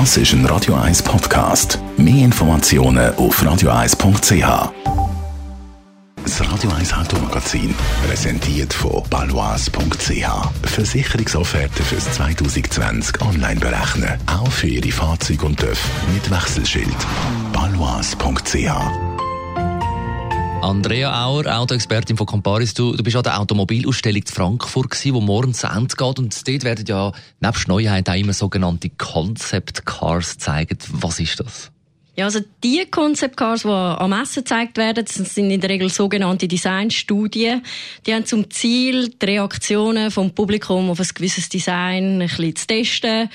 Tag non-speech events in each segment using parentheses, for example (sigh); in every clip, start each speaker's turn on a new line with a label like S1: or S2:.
S1: Das ist ein Radio 1 Podcast. Mehr Informationen auf radio1.ch. Das Radio 1 Automagazin, präsentiert von balois.ch. Versicherungsofferten fürs 2020 online berechnen. Auch für Ihre Fahrzeuge und TÜV mit Wechselschild. balois.ch
S2: Andrea Auer, Autoexpertin von Comparis. Du, du bist an der Automobilausstellung in Frankfurt gewesen, wo morgen zu Ende geht. Und dort werden ja nebst Neuheiten auch immer sogenannte Concept Cars gezeigt. Was ist das?
S3: Ja, also die Concept Cars, die am Messen gezeigt werden, das sind in der Regel sogenannte Designstudien. Die haben zum Ziel, die Reaktionen vom Publikum auf ein gewisses Design ein bisschen zu testen.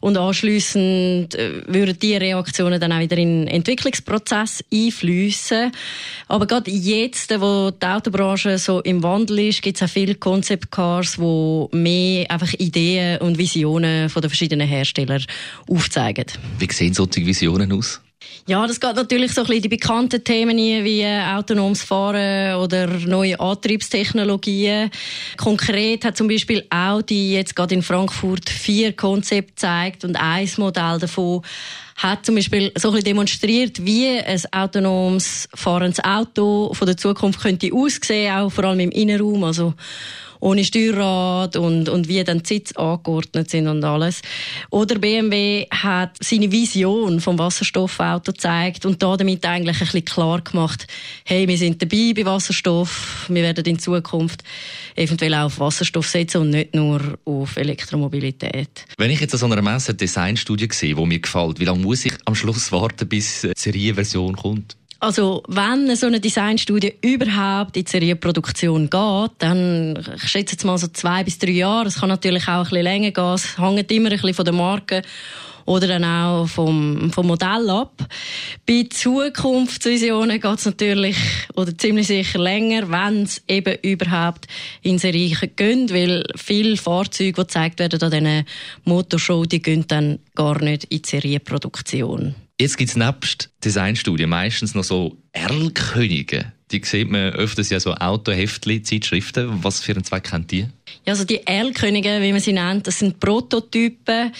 S3: Und anschliessend äh, würden diese Reaktionen dann auch wieder in den Entwicklungsprozess einfließen. Aber gerade jetzt, wo die Autobranche so im Wandel ist, gibt es auch viele Concept Cars, die mehr einfach Ideen und Visionen von den verschiedenen Herstellern aufzeigen.
S2: Wie sehen solche Visionen aus?
S3: Ja, das geht natürlich so ein bisschen die bekannten Themen wie autonomes Fahren oder neue Antriebstechnologien. Konkret hat zum Beispiel Audi jetzt gerade in Frankfurt vier Konzepte gezeigt und ein Modell davon hat zum Beispiel so ein bisschen demonstriert, wie ein autonomes fahrendes Auto von der Zukunft könnte aussehen, auch vor allem im Innenraum, also ohne Steuerrad und, und wie dann die Sitze angeordnet sind und alles. Oder BMW hat seine Vision vom Wasserstoffauto gezeigt und da damit eigentlich ein bisschen klar gemacht, hey, wir sind dabei bei Wasserstoff, wir werden in Zukunft eventuell auch auf Wasserstoff setzen und nicht nur auf Elektromobilität.
S2: Wenn ich jetzt an so einer Messe eine Designstudie sehe, die mir gefällt, wie lange muss ich am Schluss warten, bis die Serienversion kommt?
S3: Also, wenn so eine Designstudie überhaupt in die Serienproduktion geht, dann, ich schätze jetzt mal so zwei bis drei Jahre. Es kann natürlich auch ein bisschen länger gehen. Es hängt immer ein bisschen von der Marke oder dann auch vom, vom Modell ab. Bei Zukunftsvisionen geht es natürlich oder ziemlich sicher länger, wenn es eben überhaupt in Serie geht, weil viele Fahrzeuge, die gezeigt werden an diesen Motorshow, die gehen dann gar nicht in die Serienproduktion.
S2: Jetzt gibt es nebst Designstudien meistens noch so Erlkönige. Die sieht man öfters ja so Autoheftli, Zeitschriften. Was für einen Zweck haben die?
S3: Ja, also die Erlkönige, wie man sie nennt, das sind Prototypen.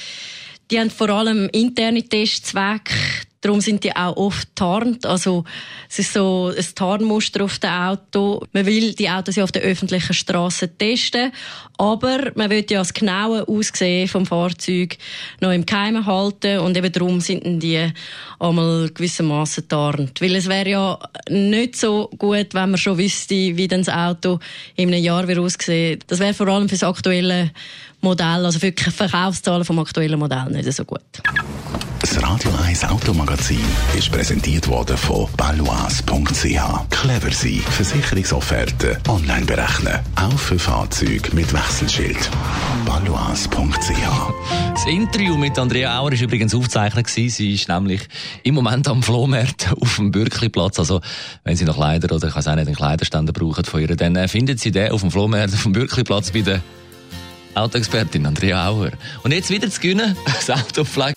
S3: Die haben vor allem interne Testzwecke. Darum sind die auch oft tarnt. Also, es ist so ein Tarnmuster auf dem Auto. Man will die Autos ja auf der öffentlichen Straße testen. Aber man will ja das genaue Aussehen vom Fahrzeug noch im Geheimen halten. Und eben darum sind die einmal gewissermaßen tarnt. Weil es wäre ja nicht so gut, wenn man schon wüsste, wie das Auto in einem Jahr aussieht. Das wäre vor allem für das aktuelle Modell, also für die Verkaufszahlen vom aktuellen Modell nicht so gut.
S1: Das Radio 1 Automagazin ist präsentiert worden von balois.ch. Clever sein, Versicherungsofferten online berechnen. Auch für Fahrzeuge mit Wechselschild. balois.ch.
S2: Das Interview mit Andrea Auer ist übrigens aufgezeichnet Sie ist nämlich im Moment am Flohmarkt (laughs) auf dem Bürkliplatz. Also, wenn Sie noch Kleider oder ich weiß auch nicht, einen Kleiderständer brauchen von ihr, dann äh, finden Sie den auf dem Flohmarkt auf dem Bürkliplatz bei der Autoexpertin Andrea Auer. Und jetzt wieder zu gewinnen, (laughs) das Auto vielleicht.